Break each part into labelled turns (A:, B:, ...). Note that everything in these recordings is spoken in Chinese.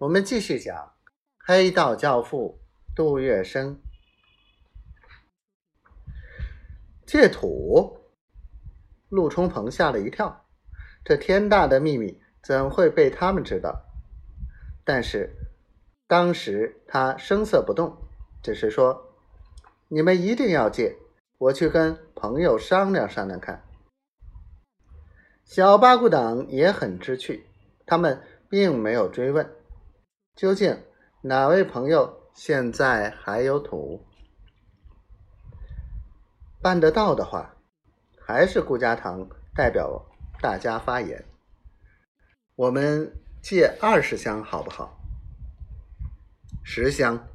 A: 我们继续讲黑道教父杜月笙借土。陆冲鹏吓了一跳，这天大的秘密怎会被他们知道？但是当时他声色不动，只是说：“你们一定要借，我去跟朋友商量商量看。”小八股党也很知趣，他们并没有追问。究竟哪位朋友现在还有土办得到的话，还是顾家堂代表大家发言。我们借二十箱好不好？十箱。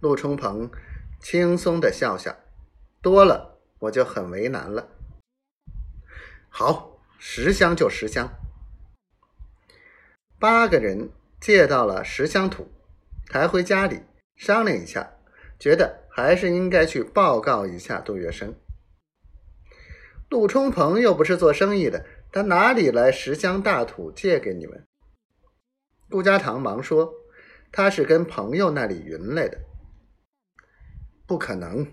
A: 陆冲鹏轻松的笑笑，多了我就很为难了。好，十箱就十箱。八个人。借到了十箱土，抬回家里商量一下，觉得还是应该去报告一下杜月笙。陆冲鹏又不是做生意的，他哪里来十箱大土借给你们？顾家堂忙说：“他是跟朋友那里匀来的。”不可能，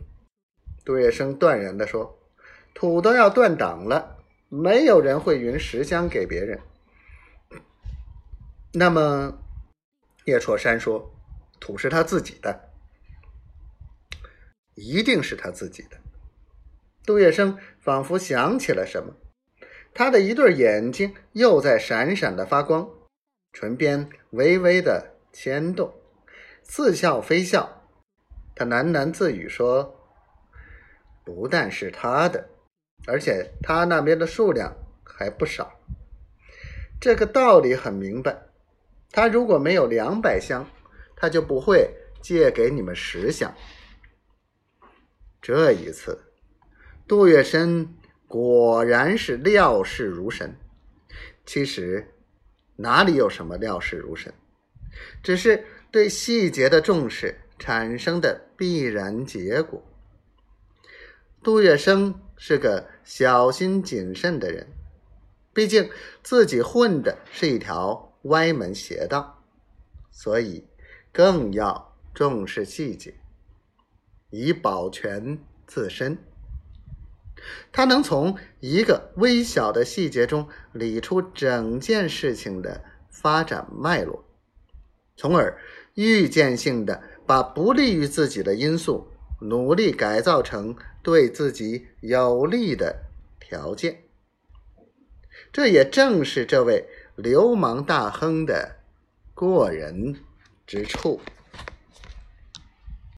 A: 杜月笙断然的说：“土都要断档了，没有人会匀十箱给别人。”那么，叶绰山说：“土是他自己的，一定是他自己的。”杜月笙仿佛想起了什么，他的一对眼睛又在闪闪的发光，唇边微微的牵动，似笑非笑。他喃喃自语说：“不但是他的，而且他那边的数量还不少。这个道理很明白。”他如果没有两百箱，他就不会借给你们十箱。这一次，杜月笙果然是料事如神。其实哪里有什么料事如神，只是对细节的重视产生的必然结果。杜月笙是个小心谨慎的人，毕竟自己混的是一条。歪门邪道，所以更要重视细节，以保全自身。他能从一个微小的细节中理出整件事情的发展脉络，从而预见性的把不利于自己的因素努力改造成对自己有利的条件。这也正是这位。流氓大亨的过人之处。